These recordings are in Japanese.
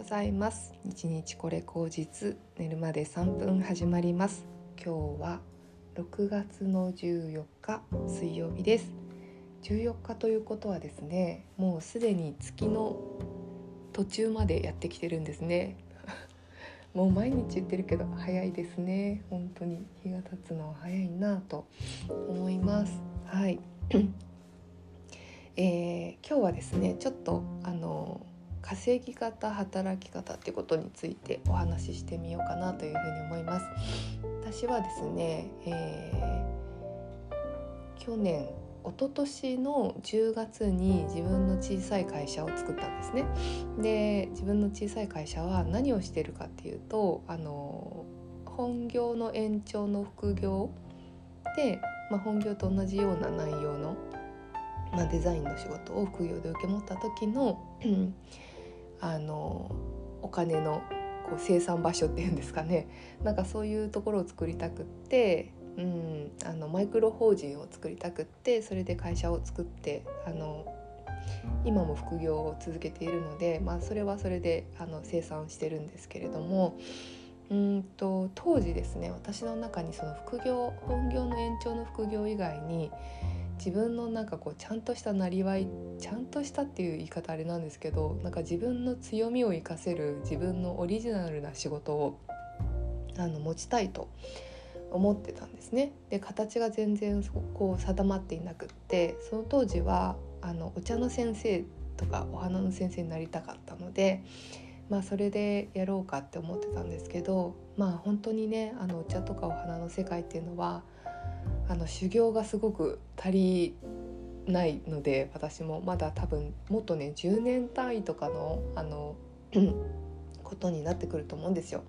ございます。日日これ口実寝るまで3分始まります。今日は6月の14日水曜日です。14日ということはですねもうすでに月の途中までやってきてるんですね。もう毎日言ってるけど早いですね。本当に日が経つのは早いなと思います。はい。えー、今日はですねちょっとあの稼ぎ方働き方ってことについてお話ししてみようかなというふうに思います。私はですね、えー、去年一昨年の10月に自分の小さい会社を作ったんですね。で自分の小さい会社は何をしてるかっていうとあの本業の延長の副業で、まあ、本業と同じような内容の、まあ、デザインの仕事を副業で受け持った時のあのお金のこう生産場所っていうんですかね。なんかそういうところを作りたくって、うん、あのマイクロ法人を作りたくってそれで会社を作ってあの今も副業を続けているので、まあ、それはそれであの生産してるんですけれどもうんと当時ですね私の中にその副業本業の延長の副業以外に自分のなんかこうちゃんとしたなりわいちゃんとしたっていう言い方あれなんですけどなんか自分の強みを生かせる自分のオリジナルな仕事をあの持ちたいと思ってたんですね。で形が全然こう定まっていなくってその当時はあのお茶の先生とかお花の先生になりたかったので。まあ、それでやろうかって思ってたんですけどまあ本当にねあのお茶とかお花の世界っていうのはあの修行がすごく足りないので私もまだ多分もっとね10年単位とかのあのことになってくると思うんですよ。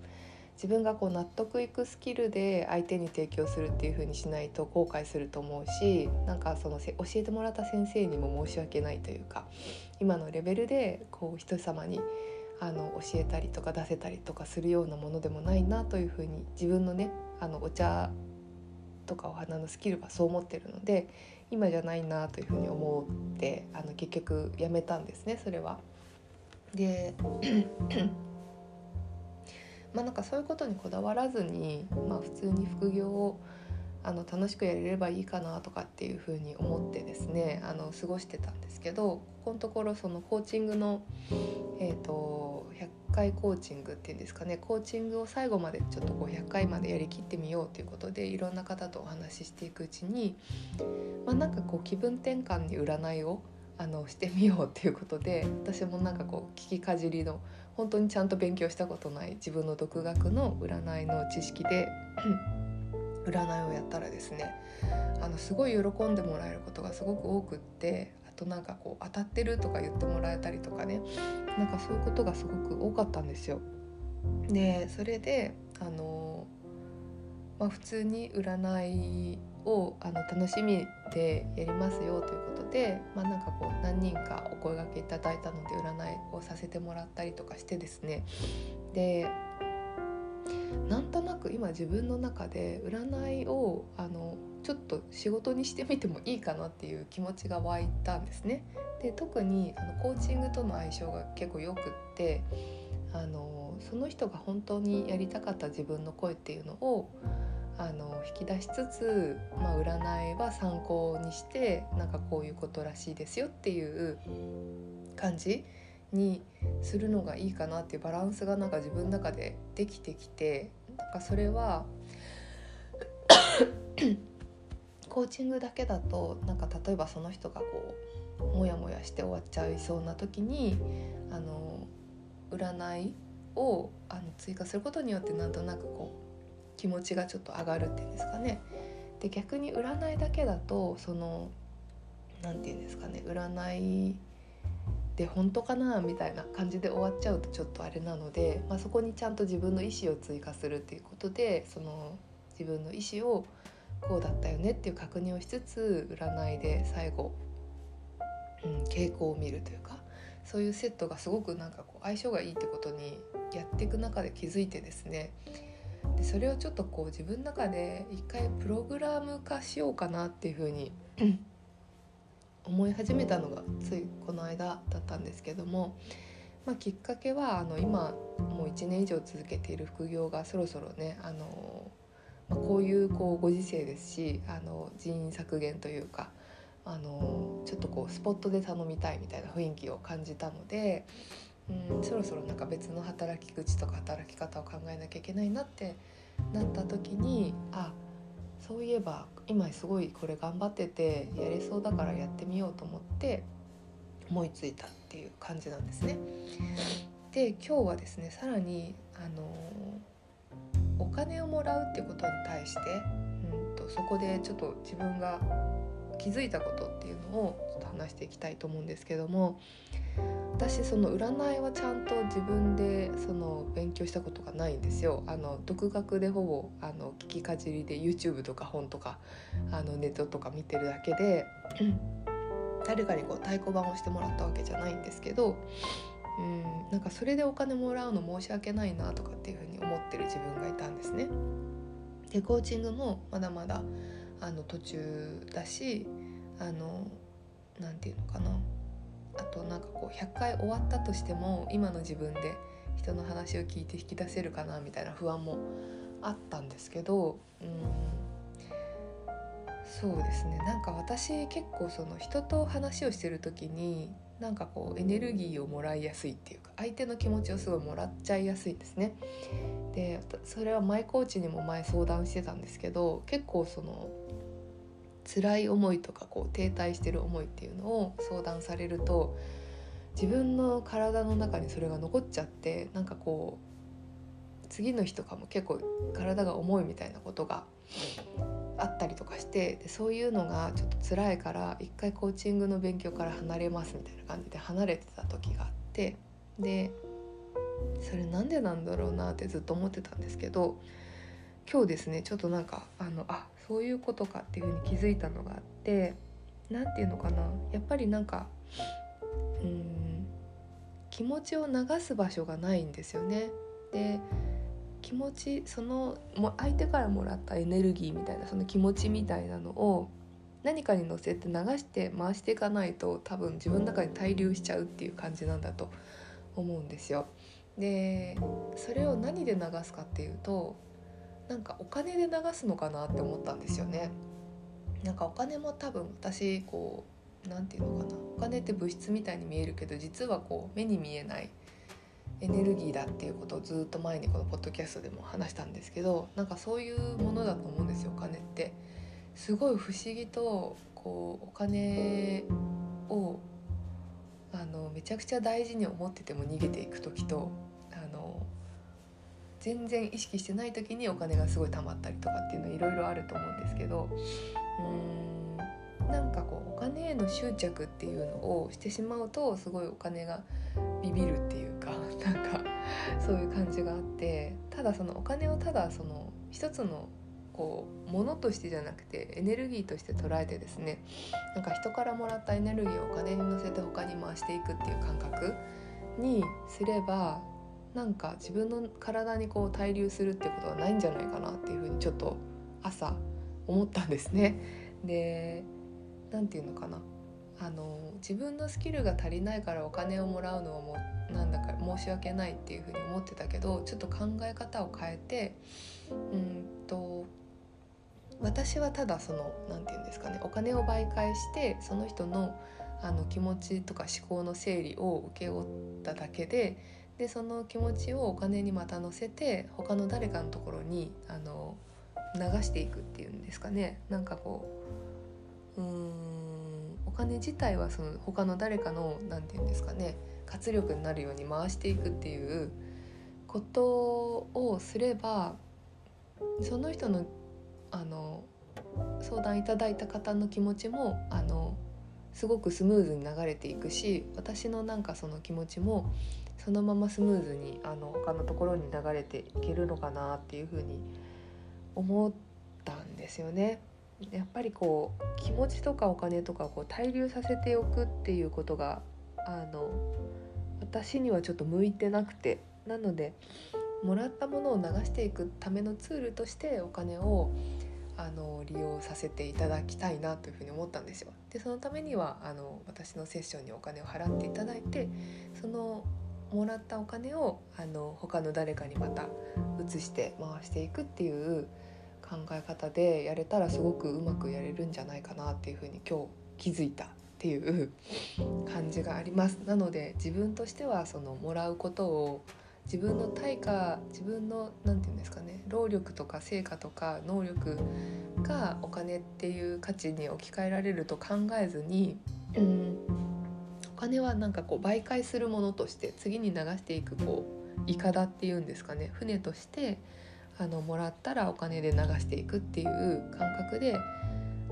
自分がこう納得いくスキルで相手に提供するっていう風にしないと後悔すると思うしなんかその教えてもらった先生にも申し訳ないというか今のレベルでこう人様にあの教えたりとか出せたりとかするようなものでもないなという風に自分のねあのお茶とかお花のスキルはそう思ってるので今じゃないなというふうに思ってあの結局やめたんですねそれは。でまあなんかそういうことにこだわらずに、まあ、普通に副業をあの楽しくやれればいいかなとかっていうふうに思ってですねあの過ごしてたんですけどここのところそのコーチングの、えーと、100回コーチングっていうんですかねコーチングを最後までちょっとこう100回までやりきってみようということでいろんな方とお話ししていくうちに、まあ、なんかこう気分転換に占いをあのしてみようっていうことで私もなんかこう聞きかじりの本当にちゃんと勉強したことない自分の独学の占いの知識で占いをやったらですねあのすごい喜んでもらえることがすごく多くってあとなんかこう当たってるとか言ってもらえたりとかねなんかそういうことがすごく多かったんですよ。でそれであの、まあ、普通に占いをあの楽しみでやりますよということで、まあ、なんかこう何人かお声がけいただいたので占いをさせてもらったりとかしてですねでなんとなく今自分の中で占いをあのちょっと仕事にしてみてもいいかなっていう気持ちが湧いたんですね。で特にあのコーチングとの相性が結構よくってあのその人が本当にやりたかった自分の声っていうのをあの引き出しつつ、まあ、占いは参考にしてなんかこういうことらしいですよっていう感じにするのがいいかなっていうバランスがなんか自分の中でできてきてなんかそれは コーチングだけだとなんか例えばその人がこうモヤモヤして終わっちゃいそうな時にあの占いをあの追加することによってなんとなくこう気持ちがちょっと上がるっていうんですかね。で逆に占いだけだとその何て言うんですかね占いで本当かなみたいな感じで終わっちゃうとちょっとあれなので、まあ、そこにちゃんと自分の意思を追加するっていうことでその自分の意思をこうだったよねっていう確認をしつつ占いで最後、うん、傾向を見るというかそういうセットがすごくなんかこう相性がいいってことにやっていく中で気づいてですねでそれをちょっとこう自分の中で一回プログラム化しようかなっていうふうに思い始めたのがついこの間だったんですけどもまあ、きっかけはあの今もう1年以上続けている副業がそろそろねあの、まあ、こういうこうご時世ですしあの人員削減というかあのちょっとこうスポットで頼みたいみたいな雰囲気を感じたので、うん、そろそろなんか別の働き口とか働き方を考えなきゃいけないなってなった時にあそういえば今すごいこれ頑張っててやれそうだからやってみようと思って思いついたっていう感じなんですね。で今日はですねさらにあのお金をもらうってことに対して、うんと、そこでちょっと自分が気づいたことっていうのをちょっと話していきたいと思うんですけども私その占いはちゃんと自分でその勉強したことがないんですよ。あの独学でほぼあの聞きかじりで YouTube とか本とかあのネットとか見てるだけで誰かにこう太鼓判をしてもらったわけじゃないんですけどうんなんかそれでお金もらうの申し訳ないなとかっていうふうに思ってる自分がいたんですね。でコーチングもまだまだあの途中だしあのなんていうのかとなんかこう100回終わったとしても今の自分で人の話を聞いて引き出せるかなみたいな不安もあったんですけどうんそうですねなんか私結構その人と話をしてる時になんかこうエネルギーをもらいやすいっていうか相手の気持ちをすごいもらっちゃいやすいですね。でそれは前コーチにも前相談してたんですけど結構その辛い思いとかこう停滞してる思いっていうのを相談されると自分の体の中にそれが残っちゃってなんかこう次の日とかも結構体が重いみたいなことがあったりとかしてでそういうのがちょっと辛いから一回コーチングの勉強から離れますみたいな感じで離れてた時があってでそれなんでなんだろうなってずっと思ってたんですけど今日ですねちょっとなんかあのあそういうことかっていうふうに気づいたのがあって何て言うのかなやっぱりなんかうん気持ちを流す場所がないんですよね。で気持ちそのも相手からもらったエネルギーみたいなその気持ちみたいなのを何かに乗せて流して回していかないと多分自分の中に滞留しちゃうっていう感じなんだと思うんですよ。でそれを何で流すかっていうとなんかお金で流すのかなって思ったんですよね。なんかお金も多分私こう何て言うのかなお金って物質みたいに見えるけど実はこう目に見えないエネルギーだっていうことをずっと前にこのポッドキャストでも話したんですけどなんかそういうものだと思うんですよお金って。すごい不思議とこうお金をあのめちゃくちゃ大事に思ってても逃げていく時とあの全然意識してない時にお金がすごい貯まったりとかっていうのいろいろあると思うんですけどうーんなんかこうお金への執着っていうのをしてしまうとすごいお金がビビるっていうか なんかそういう感じがあってただそのお金をただその一つのこう物としてじゃなくてエネルギーとして捉えてですねなんか人からもらったエネルギーをお金に乗せて他に回していくっていう感覚にすればなんか自分の体にこう滞留するってことはないんじゃないかなっていうふうにちょっと朝思ったんですね。で何て言うのかなあの自分のスキルが足りないからお金をもらうのはもうなんだか申し訳ないっていうふうに思ってたけどちょっと考え方を変えてうんと私はただその何て言うんですかねお金を媒介してその人のあの気持ちとか思考の整理を請け負っただけででその気持ちをお金にまた乗せて他の誰かのところにあの流していくっていうんですかね。なんかこううんお金自体はその他の誰かの何て言うんですかね活力になるように回していくっていうことをすればその人のあの相談いただいた方の気持ちもあのすごくスムーズに流れていくし私のなんかその気持ちもそのままスムーズにあの他のところに流れていけるのかなっていうふうに思ったんですよね。やっぱりこう気持ちとかお金とかをこう滞留させておくっていうことがあの私にはちょっと向いてなくてなのでもらったものを流していくためのツールとしてお金をあの利用させていただきたいなというふうに思ったんですよ。でそのためにはあの私のセッションにお金を払っていただいてそのもらったお金をあの他の誰かにまた移して回していくっていう考え方でやれたらすごくうまくやれるんじゃないかなっていうふうに今日気づいたっていう感じがあります。なので自分としてはそのもらうことを自分の対価自分の何て言うんですかね労力とか成果とか能力がお金っていう価値に置き換えられると考えずに、うん、金はなんかこう媒介するものとして次に流していくこういかだっていうんですかね。船としてあのもらったらお金で流していくっていう感覚で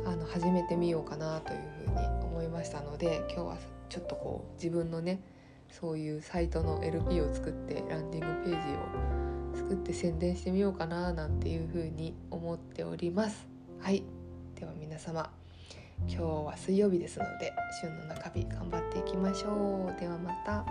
あの始めてみようかなというふうに思いましたので今日はちょっとこう自分のねそういうサイトの LP を作ってランディングページを作って宣伝してみようかななんていうふうに思っております。はい。では皆様。今日は水曜日ですので旬の中日頑張っていきましょうではまた。